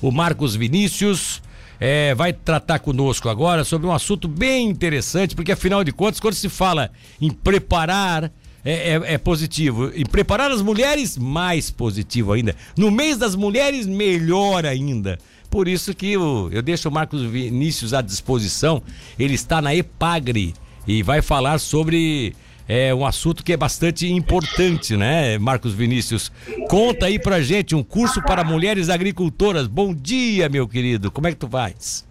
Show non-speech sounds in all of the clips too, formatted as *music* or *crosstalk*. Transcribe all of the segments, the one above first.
o Marcos Vinícius. É, vai tratar conosco agora sobre um assunto bem interessante, porque afinal de contas, quando se fala em preparar é, é, é, positivo. E preparar as mulheres, mais positivo ainda. No mês das mulheres, melhor ainda. Por isso que eu, eu deixo o Marcos Vinícius à disposição. Ele está na Epagre e vai falar sobre é, um assunto que é bastante importante, né, Marcos Vinícius? Conta aí pra gente um curso para mulheres agricultoras. Bom dia, meu querido. Como é que tu vais?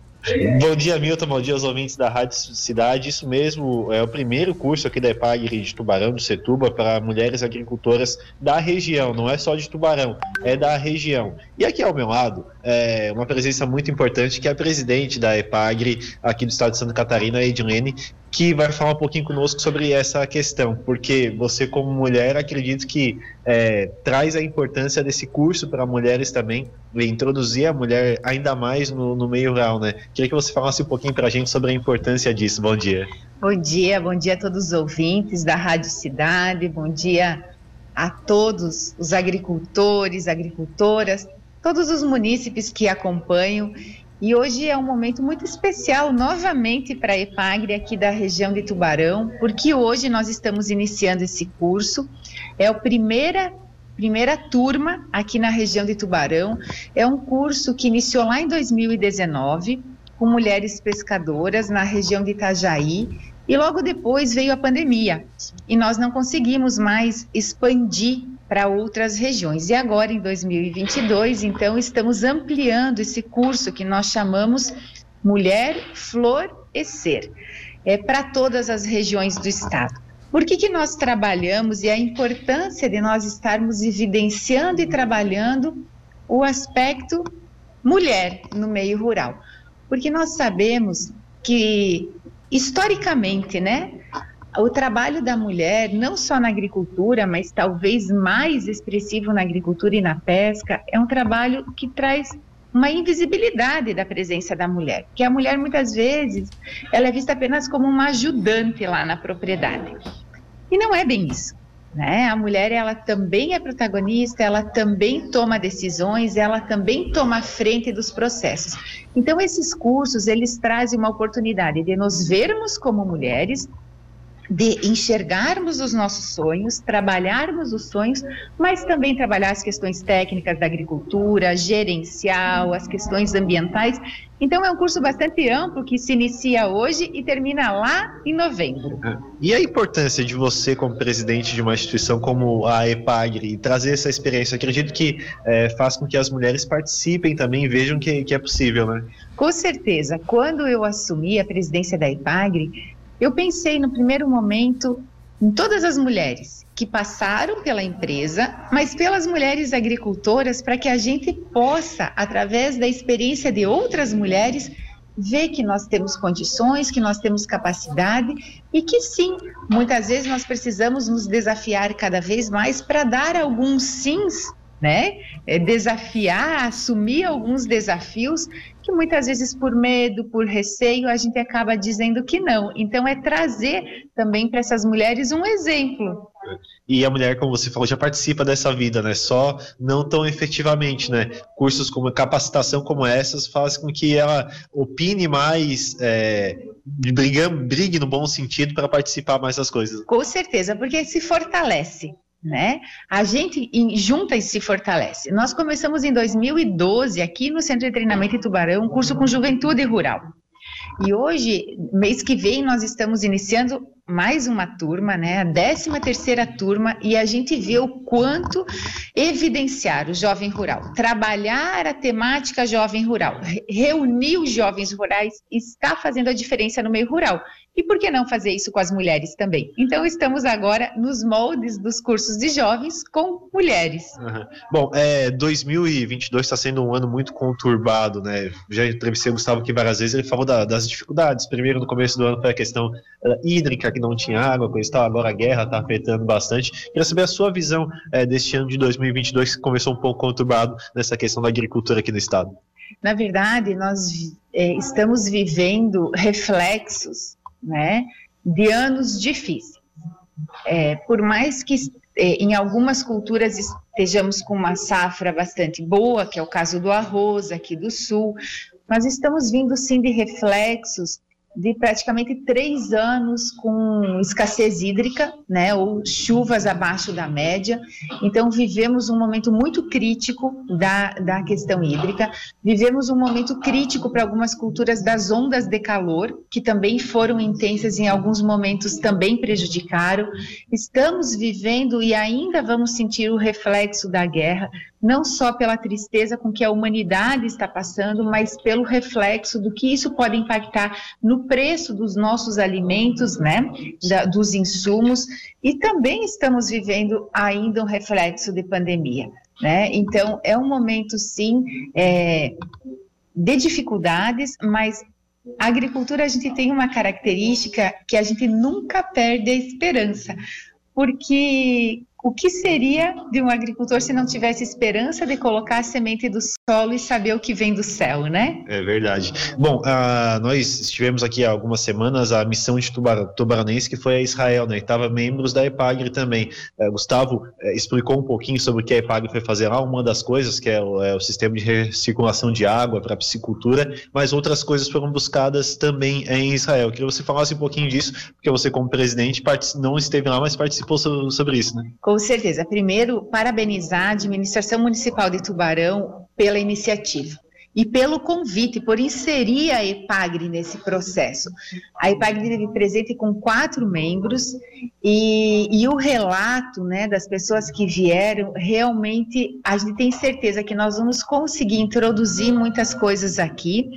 Bom dia, Milton. Bom dia aos ouvintes da Rádio Cidade. Isso mesmo, é o primeiro curso aqui da EPAG de Tubarão, do Setuba, para mulheres agricultoras da região. Não é só de Tubarão, é da região. E aqui ao meu lado, é uma presença muito importante, que é a presidente da EPAGRE aqui do estado de Santa Catarina, Edilene, que vai falar um pouquinho conosco sobre essa questão, porque você, como mulher, acredito que é, traz a importância desse curso para mulheres também, introduzir a mulher ainda mais no, no meio rural, né? Queria que você falasse um pouquinho para a gente sobre a importância disso. Bom dia. Bom dia, bom dia a todos os ouvintes da Rádio Cidade, bom dia a todos os agricultores, agricultoras, todos os munícipes que acompanham e hoje é um momento muito especial novamente para a EPAGRE aqui da região de Tubarão, porque hoje nós estamos iniciando esse curso. É a primeira primeira turma aqui na região de Tubarão. É um curso que iniciou lá em 2019 com mulheres pescadoras na região de Itajaí e logo depois veio a pandemia e nós não conseguimos mais expandir para outras regiões. E agora, em 2022, então, estamos ampliando esse curso que nós chamamos Mulher, Flor e Ser, é para todas as regiões do estado. Por que, que nós trabalhamos e a importância de nós estarmos evidenciando e trabalhando o aspecto mulher no meio rural? Porque nós sabemos que, historicamente, né, o trabalho da mulher, não só na agricultura, mas talvez mais expressivo na agricultura e na pesca, é um trabalho que traz uma invisibilidade da presença da mulher, que a mulher muitas vezes ela é vista apenas como uma ajudante lá na propriedade. E não é bem isso. Né? A mulher ela também é protagonista, ela também toma decisões, ela também toma frente dos processos. Então esses cursos eles trazem uma oportunidade de nos vermos como mulheres de enxergarmos os nossos sonhos, trabalharmos os sonhos, mas também trabalhar as questões técnicas da agricultura, gerencial, as questões ambientais. Então é um curso bastante amplo que se inicia hoje e termina lá em novembro. É. E a importância de você, como presidente de uma instituição como a EPAGRE, trazer essa experiência? Acredito que é, faz com que as mulheres participem também e vejam que, que é possível, né? Com certeza. Quando eu assumi a presidência da EPAGRE, eu pensei no primeiro momento em todas as mulheres que passaram pela empresa, mas pelas mulheres agricultoras, para que a gente possa, através da experiência de outras mulheres, ver que nós temos condições, que nós temos capacidade e que sim, muitas vezes nós precisamos nos desafiar cada vez mais para dar alguns sims né? É desafiar, assumir alguns desafios que muitas vezes por medo, por receio, a gente acaba dizendo que não. Então é trazer também para essas mulheres um exemplo. E a mulher, como você falou, já participa dessa vida, né? Só não tão efetivamente, né? Cursos como capacitação como essas fazem com que ela opine mais, é, brigue no bom sentido para participar mais das coisas. Com certeza, porque se fortalece né? A gente junta e se fortalece. Nós começamos em 2012 aqui no Centro de Treinamento em Tubarão, um curso com juventude rural. E hoje, mês que vem, nós estamos iniciando mais uma turma, né? A 13 terceira turma, e a gente vê o quanto evidenciar o jovem rural, trabalhar a temática jovem rural, reunir os jovens rurais está fazendo a diferença no meio rural. E por que não fazer isso com as mulheres também? Então, estamos agora nos moldes dos cursos de jovens com mulheres. Uhum. Bom, é, 2022 está sendo um ano muito conturbado, né? Já entrevistei o Gustavo aqui várias vezes, ele falou da, das dificuldades. Primeiro, no começo do ano, foi a questão uh, hídrica, que não tinha água, coisa e tal. Agora a guerra está afetando bastante. Queria saber a sua visão é, deste ano de 2022, que começou um pouco conturbado nessa questão da agricultura aqui no estado. Na verdade, nós é, estamos vivendo reflexos né, de anos difíceis. É, por mais que é, em algumas culturas estejamos com uma safra bastante boa, que é o caso do arroz aqui do sul, mas estamos vindo sim de reflexos de praticamente três anos com escassez hídrica, né, ou chuvas abaixo da média. Então, vivemos um momento muito crítico da, da questão hídrica, vivemos um momento crítico para algumas culturas das ondas de calor, que também foram intensas em alguns momentos também prejudicaram. Estamos vivendo e ainda vamos sentir o reflexo da guerra, não só pela tristeza com que a humanidade está passando, mas pelo reflexo do que isso pode impactar no preço dos nossos alimentos, né, da, dos insumos, e também estamos vivendo ainda um reflexo de pandemia, né? Então é um momento sim é, de dificuldades, mas a agricultura a gente tem uma característica que a gente nunca perde a esperança, porque o que seria de um agricultor se não tivesse esperança de colocar a semente do solo e saber o que vem do céu, né? É verdade. Bom, uh, nós estivemos aqui há algumas semanas a missão de Tubaranense que foi a Israel, né? E tava membros da EPAGRE também. Uh, Gustavo uh, explicou um pouquinho sobre o que a EPAGRE foi fazer lá, uma das coisas que é o, é o sistema de recirculação de água para piscicultura, mas outras coisas foram buscadas também em Israel. Eu queria que você falasse um pouquinho disso, porque você como presidente não esteve lá, mas participou sobre isso, né? Com certeza. Primeiro, parabenizar a administração municipal de Tubarão pela iniciativa e pelo convite, por inserir a EPAGRE nesse processo. A EPAGRE esteve presente com quatro membros e, e, o relato né, das pessoas que vieram, realmente a gente tem certeza que nós vamos conseguir introduzir muitas coisas aqui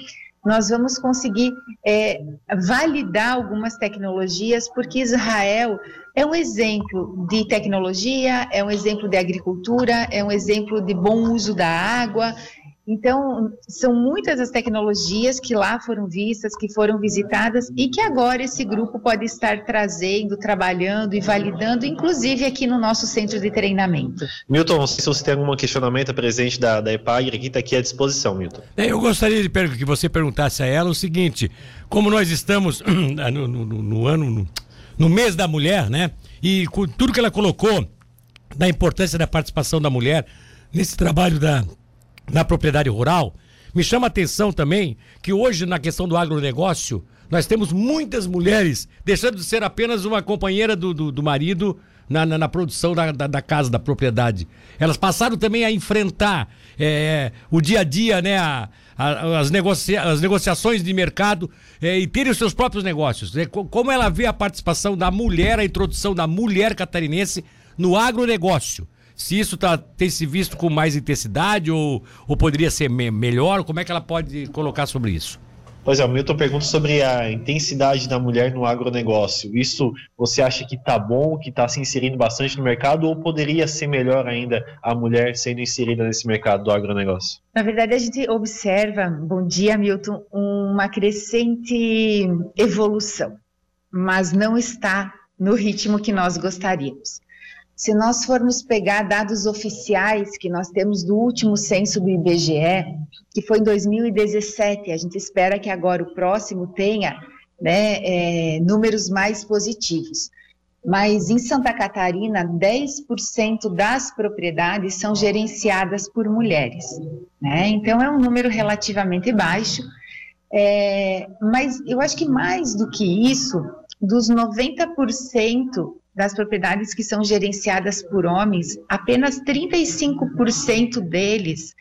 nós vamos conseguir é, validar algumas tecnologias, porque Israel é um exemplo de tecnologia, é um exemplo de agricultura, é um exemplo de bom uso da água, então, são muitas as tecnologias que lá foram vistas, que foram visitadas e que agora esse grupo pode estar trazendo, trabalhando e validando, inclusive aqui no nosso centro de treinamento. Milton, não sei se você tem algum questionamento presente da, da EPAGRE, aqui está aqui à disposição, Milton. É, eu gostaria de que você perguntasse a ela o seguinte: como nós estamos *clears throat* no, no, no ano, no, no mês da mulher, né? E com tudo que ela colocou da importância da participação da mulher nesse trabalho da na propriedade rural, me chama a atenção também que hoje, na questão do agronegócio, nós temos muitas mulheres deixando de ser apenas uma companheira do, do, do marido na, na, na, produção da, da, da, casa, da propriedade. Elas passaram também a enfrentar é, o dia a dia, né, a, a, as, negocia, as negociações de mercado é, e terem os seus próprios negócios. É, como ela vê a participação da mulher, a introdução da mulher catarinense no agronegócio se isso tá, tem se visto com mais intensidade ou, ou poderia ser me melhor, como é que ela pode colocar sobre isso? Pois é, o Milton pergunta sobre a intensidade da mulher no agronegócio. Isso você acha que está bom, que está se inserindo bastante no mercado, ou poderia ser melhor ainda a mulher sendo inserida nesse mercado do agronegócio? Na verdade, a gente observa, bom dia, Milton, uma crescente evolução, mas não está no ritmo que nós gostaríamos. Se nós formos pegar dados oficiais que nós temos do último censo do IBGE, que foi em 2017, a gente espera que agora o próximo tenha né, é, números mais positivos. Mas em Santa Catarina, 10% das propriedades são gerenciadas por mulheres. Né? Então é um número relativamente baixo. É, mas eu acho que mais do que isso, dos 90% das propriedades que são gerenciadas por homens, apenas 35% deles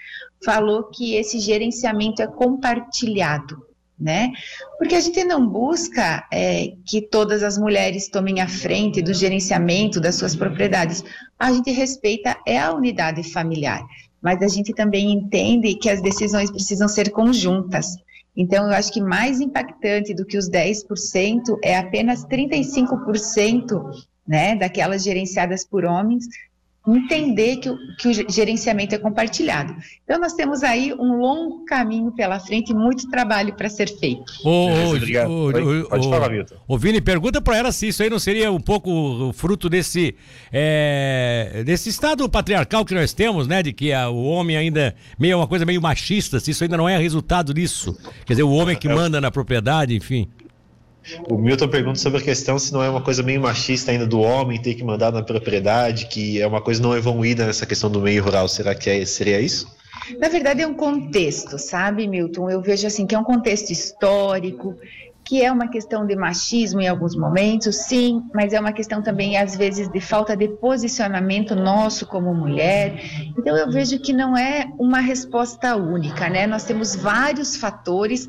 falou que esse gerenciamento é compartilhado, né? Porque a gente não busca é, que todas as mulheres tomem a frente do gerenciamento das suas propriedades. A gente respeita é a unidade familiar, mas a gente também entende que as decisões precisam ser conjuntas. Então, eu acho que mais impactante do que os 10% é apenas 35% né, daquelas gerenciadas por homens, entender que o, que o gerenciamento é compartilhado. Então, nós temos aí um longo caminho pela frente e muito trabalho para ser feito. Ô, Obrigado. Ô, Pode falar, Milton. Ô, Vini, pergunta para ela se isso aí não seria um pouco fruto desse, é, desse estado patriarcal que nós temos, né? De que a, o homem ainda meio uma coisa meio machista, se isso ainda não é resultado disso. Quer dizer, o homem que é manda na propriedade, enfim. O Milton pergunta sobre a questão se não é uma coisa meio machista ainda do homem ter que mandar na propriedade, que é uma coisa não evoluída nessa questão do meio rural. Será que é, seria isso? Na verdade, é um contexto, sabe, Milton? Eu vejo assim que é um contexto histórico, que é uma questão de machismo em alguns momentos, sim, mas é uma questão também, às vezes, de falta de posicionamento nosso como mulher. Então, eu vejo que não é uma resposta única, né? Nós temos vários fatores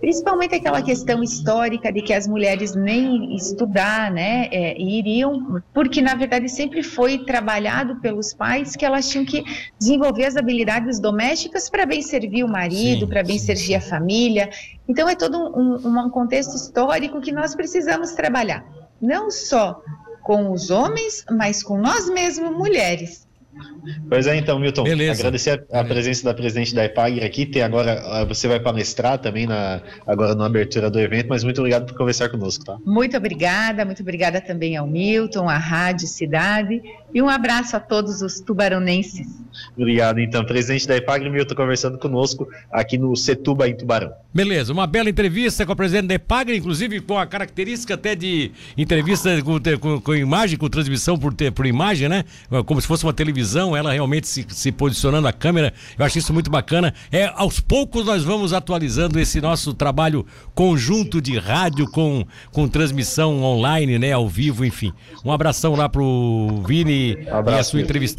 principalmente aquela questão histórica de que as mulheres nem estudar, né, é, iriam, porque na verdade sempre foi trabalhado pelos pais que elas tinham que desenvolver as habilidades domésticas para bem servir o marido, para bem servir a família. Então é todo um, um contexto histórico que nós precisamos trabalhar, não só com os homens, mas com nós mesmos, mulheres. Pois é, então, Milton, Beleza. agradecer a, a presença da presidente da EPAG aqui. Tem agora, ah, você vai palestrar também na, agora na abertura do evento, mas muito obrigado por conversar conosco, tá? Muito obrigada, muito obrigada também ao Milton, à Rádio Cidade e um abraço a todos os tubaronenses. Obrigado, então. Presidente da EPAG, Milton, conversando conosco aqui no Setuba, em Tubarão. Beleza, uma bela entrevista com a presidente da EPAG, inclusive com a característica até de entrevista com, com, com imagem, com transmissão por, por imagem, né? Como se fosse uma televisão televisão, ela realmente se, se posicionando a câmera. Eu acho isso muito bacana. É, aos poucos nós vamos atualizando esse nosso trabalho conjunto de rádio com, com transmissão online, né, ao vivo, enfim. Um abração lá pro Vini abraço, e a sua entrevista.